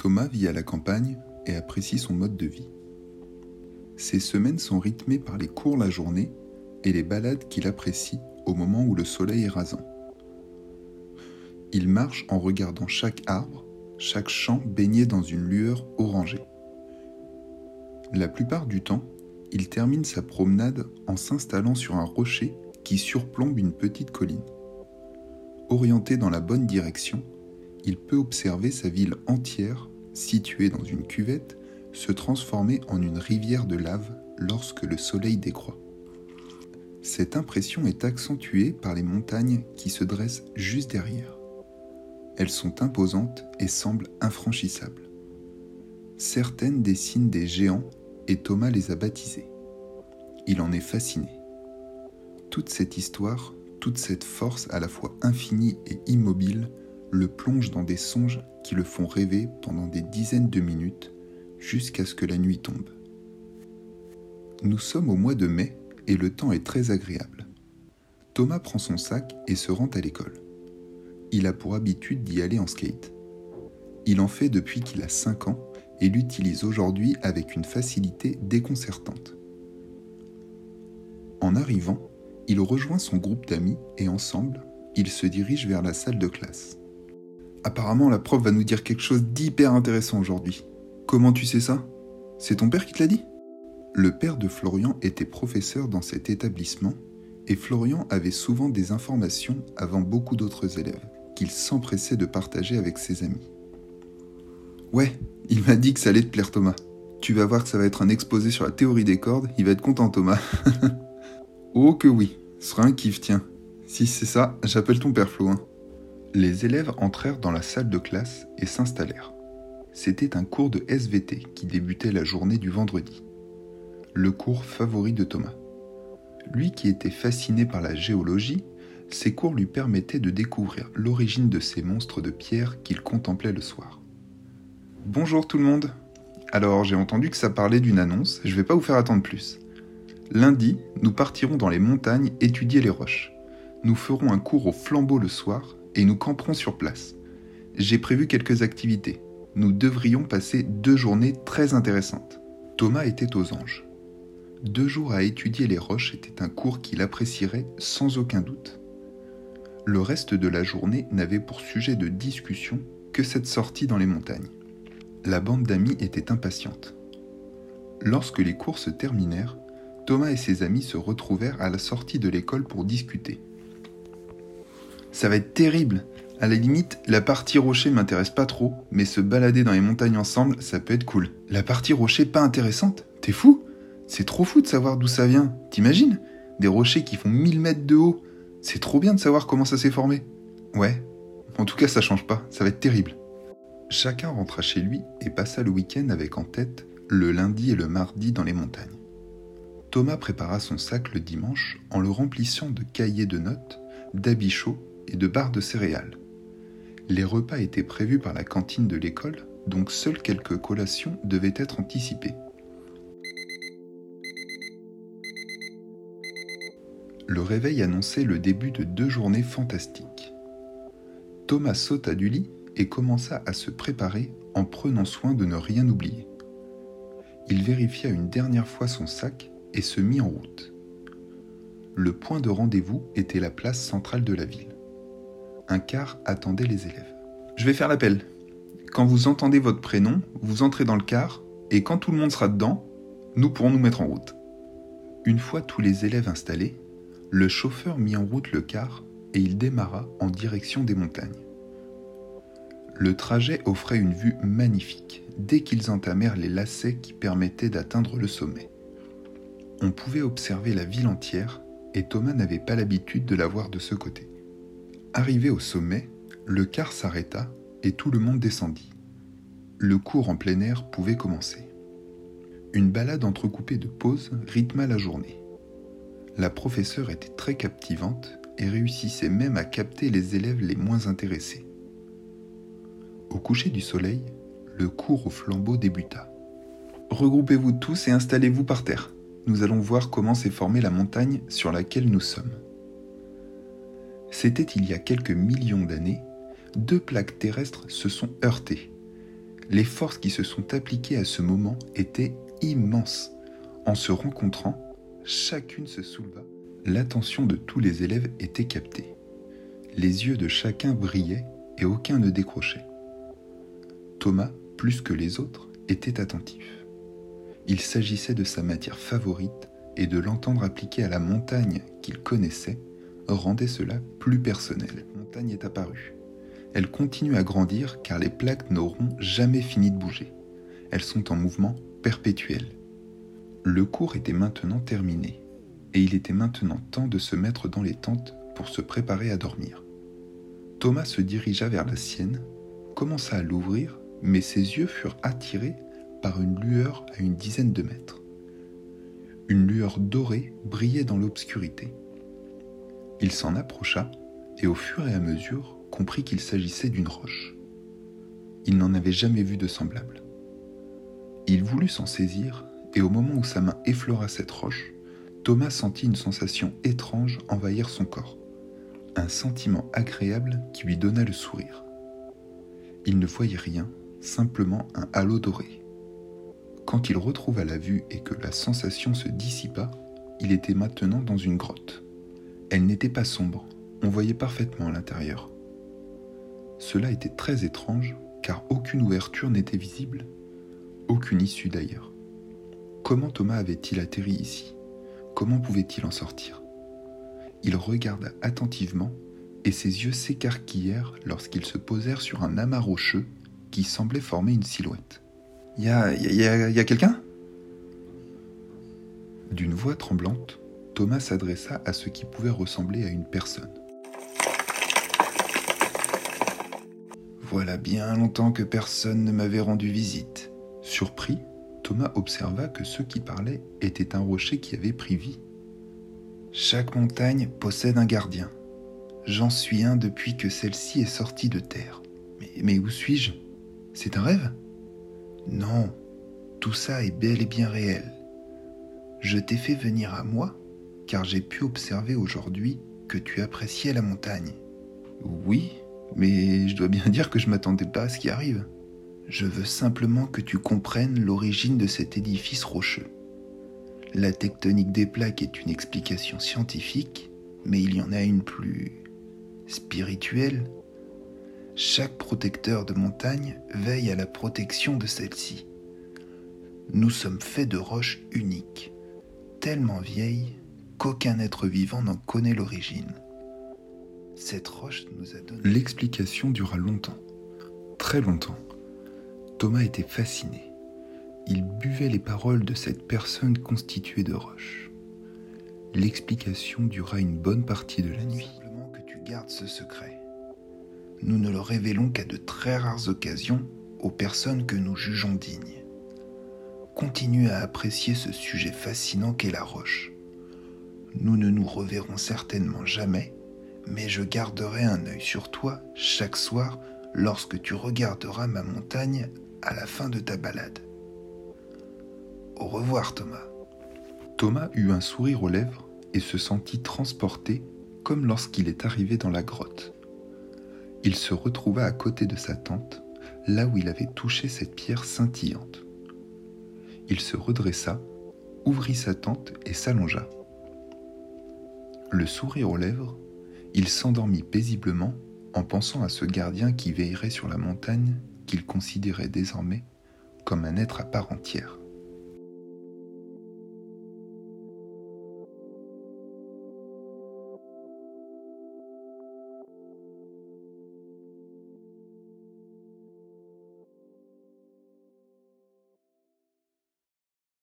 Thomas vit à la campagne et apprécie son mode de vie. Ses semaines sont rythmées par les cours la journée et les balades qu'il apprécie au moment où le soleil est rasant. Il marche en regardant chaque arbre, chaque champ baigné dans une lueur orangée. La plupart du temps, il termine sa promenade en s'installant sur un rocher qui surplombe une petite colline. Orienté dans la bonne direction, il peut observer sa ville entière, située dans une cuvette, se transformer en une rivière de lave lorsque le soleil décroît. Cette impression est accentuée par les montagnes qui se dressent juste derrière. Elles sont imposantes et semblent infranchissables. Certaines dessinent des géants et Thomas les a baptisées. Il en est fasciné. Toute cette histoire, toute cette force à la fois infinie et immobile le plonge dans des songes qui le font rêver pendant des dizaines de minutes jusqu'à ce que la nuit tombe. Nous sommes au mois de mai et le temps est très agréable. Thomas prend son sac et se rend à l'école. Il a pour habitude d'y aller en skate. Il en fait depuis qu'il a 5 ans et l'utilise aujourd'hui avec une facilité déconcertante. En arrivant, il rejoint son groupe d'amis et ensemble, ils se dirigent vers la salle de classe. Apparemment, la prof va nous dire quelque chose d'hyper intéressant aujourd'hui. Comment tu sais ça? C'est ton père qui te l'a dit? Le père de Florian était professeur dans cet établissement et Florian avait souvent des informations avant beaucoup d'autres élèves qu'il s'empressait de partager avec ses amis. Ouais, il m'a dit que ça allait te plaire Thomas. Tu vas voir que ça va être un exposé sur la théorie des cordes, il va être content Thomas. oh que oui, ce sera un kiff tiens. Si c'est ça, j'appelle ton père Flo. Hein. Les élèves entrèrent dans la salle de classe et s'installèrent. C'était un cours de SVT qui débutait la journée du vendredi. Le cours favori de Thomas. Lui qui était fasciné par la géologie, ces cours lui permettaient de découvrir l'origine de ces monstres de pierre qu'il contemplait le soir. Bonjour tout le monde. Alors j'ai entendu que ça parlait d'une annonce, je vais pas vous faire attendre plus. Lundi, nous partirons dans les montagnes étudier les roches. Nous ferons un cours au flambeau le soir et nous camperons sur place. J'ai prévu quelques activités. Nous devrions passer deux journées très intéressantes. Thomas était aux anges. Deux jours à étudier les roches était un cours qu'il apprécierait sans aucun doute. Le reste de la journée n'avait pour sujet de discussion que cette sortie dans les montagnes. La bande d'amis était impatiente. Lorsque les cours se terminèrent, Thomas et ses amis se retrouvèrent à la sortie de l'école pour discuter. Ça va être terrible. À la limite, la partie rocher m'intéresse pas trop, mais se balader dans les montagnes ensemble, ça peut être cool. La partie rocher pas intéressante? T'es fou? C'est trop fou de savoir d'où ça vient. T'imagines? Des rochers qui font 1000 mètres de haut. C'est trop bien de savoir comment ça s'est formé. Ouais. En tout cas, ça change pas. Ça va être terrible. Chacun rentra chez lui et passa le week-end avec en tête le lundi et le mardi dans les montagnes. Thomas prépara son sac le dimanche en le remplissant de cahiers de notes, d'habits chauds de barres de céréales. Les repas étaient prévus par la cantine de l'école, donc seules quelques collations devaient être anticipées. Le réveil annonçait le début de deux journées fantastiques. Thomas sauta du lit et commença à se préparer en prenant soin de ne rien oublier. Il vérifia une dernière fois son sac et se mit en route. Le point de rendez-vous était la place centrale de la ville un car attendait les élèves. Je vais faire l'appel. Quand vous entendez votre prénom, vous entrez dans le car, et quand tout le monde sera dedans, nous pourrons nous mettre en route. Une fois tous les élèves installés, le chauffeur mit en route le car et il démarra en direction des montagnes. Le trajet offrait une vue magnifique dès qu'ils entamèrent les lacets qui permettaient d'atteindre le sommet. On pouvait observer la ville entière et Thomas n'avait pas l'habitude de la voir de ce côté. Arrivé au sommet, le car s'arrêta et tout le monde descendit. Le cours en plein air pouvait commencer. Une balade entrecoupée de pauses rythma la journée. La professeure était très captivante et réussissait même à capter les élèves les moins intéressés. Au coucher du soleil, le cours au flambeau débuta. Regroupez-vous tous et installez-vous par terre. Nous allons voir comment s'est formée la montagne sur laquelle nous sommes. C'était il y a quelques millions d'années, deux plaques terrestres se sont heurtées. Les forces qui se sont appliquées à ce moment étaient immenses. En se rencontrant, chacune se souleva. L'attention de tous les élèves était captée. Les yeux de chacun brillaient et aucun ne décrochait. Thomas, plus que les autres, était attentif. Il s'agissait de sa matière favorite et de l'entendre appliquer à la montagne qu'il connaissait rendait cela plus personnel. La montagne est apparue. Elle continue à grandir car les plaques n'auront jamais fini de bouger. Elles sont en mouvement perpétuel. Le cours était maintenant terminé et il était maintenant temps de se mettre dans les tentes pour se préparer à dormir. Thomas se dirigea vers la sienne, commença à l'ouvrir, mais ses yeux furent attirés par une lueur à une dizaine de mètres. Une lueur dorée brillait dans l'obscurité. Il s'en approcha et au fur et à mesure comprit qu'il s'agissait d'une roche. Il n'en avait jamais vu de semblable. Il voulut s'en saisir et au moment où sa main effleura cette roche, Thomas sentit une sensation étrange envahir son corps un sentiment agréable qui lui donna le sourire. Il ne voyait rien, simplement un halo doré. Quand il retrouva la vue et que la sensation se dissipa, il était maintenant dans une grotte. Elle n'était pas sombre, on voyait parfaitement à l'intérieur. Cela était très étrange car aucune ouverture n'était visible, aucune issue d'ailleurs. Comment Thomas avait-il atterri ici? Comment pouvait-il en sortir? Il regarda attentivement et ses yeux s'écarquillèrent lorsqu'ils se posèrent sur un amas rocheux qui semblait former une silhouette. Y a, y y a quelqu'un? D'une voix tremblante, Thomas s'adressa à ce qui pouvait ressembler à une personne. Voilà bien longtemps que personne ne m'avait rendu visite. Surpris, Thomas observa que ceux qui parlaient étaient un rocher qui avait pris vie. Chaque montagne possède un gardien. J'en suis un depuis que celle-ci est sortie de terre. Mais, où suis-je? C'est un rêve? Non, tout ça est bel et bien réel. Je t'ai fait venir à moi car j'ai pu observer aujourd'hui que tu appréciais la montagne. Oui, mais je dois bien dire que je m'attendais pas à ce qui arrive. Je veux simplement que tu comprennes l'origine de cet édifice rocheux. La tectonique des plaques est une explication scientifique, mais il y en a une plus spirituelle. Chaque protecteur de montagne veille à la protection de celle-ci. Nous sommes faits de roches uniques, tellement vieilles qu'aucun être vivant n'en connaît l'origine. Cette roche nous a donné... L'explication dura longtemps, très longtemps. Thomas était fasciné il buvait les paroles de cette personne constituée de roches. L'explication dura une bonne partie de la nuit. Simplement que tu gardes ce secret. Nous ne le révélons qu'à de très rares occasions aux personnes que nous jugeons dignes. Continue à apprécier ce sujet fascinant qu'est la roche. Nous ne nous reverrons certainement jamais, mais je garderai un œil sur toi chaque soir lorsque tu regarderas ma montagne à la fin de ta balade. Au revoir Thomas. Thomas eut un sourire aux lèvres et se sentit transporté comme lorsqu'il est arrivé dans la grotte. Il se retrouva à côté de sa tente, là où il avait touché cette pierre scintillante. Il se redressa, ouvrit sa tente et s'allongea. Le sourire aux lèvres, il s'endormit paisiblement en pensant à ce gardien qui veillerait sur la montagne qu'il considérait désormais comme un être à part entière.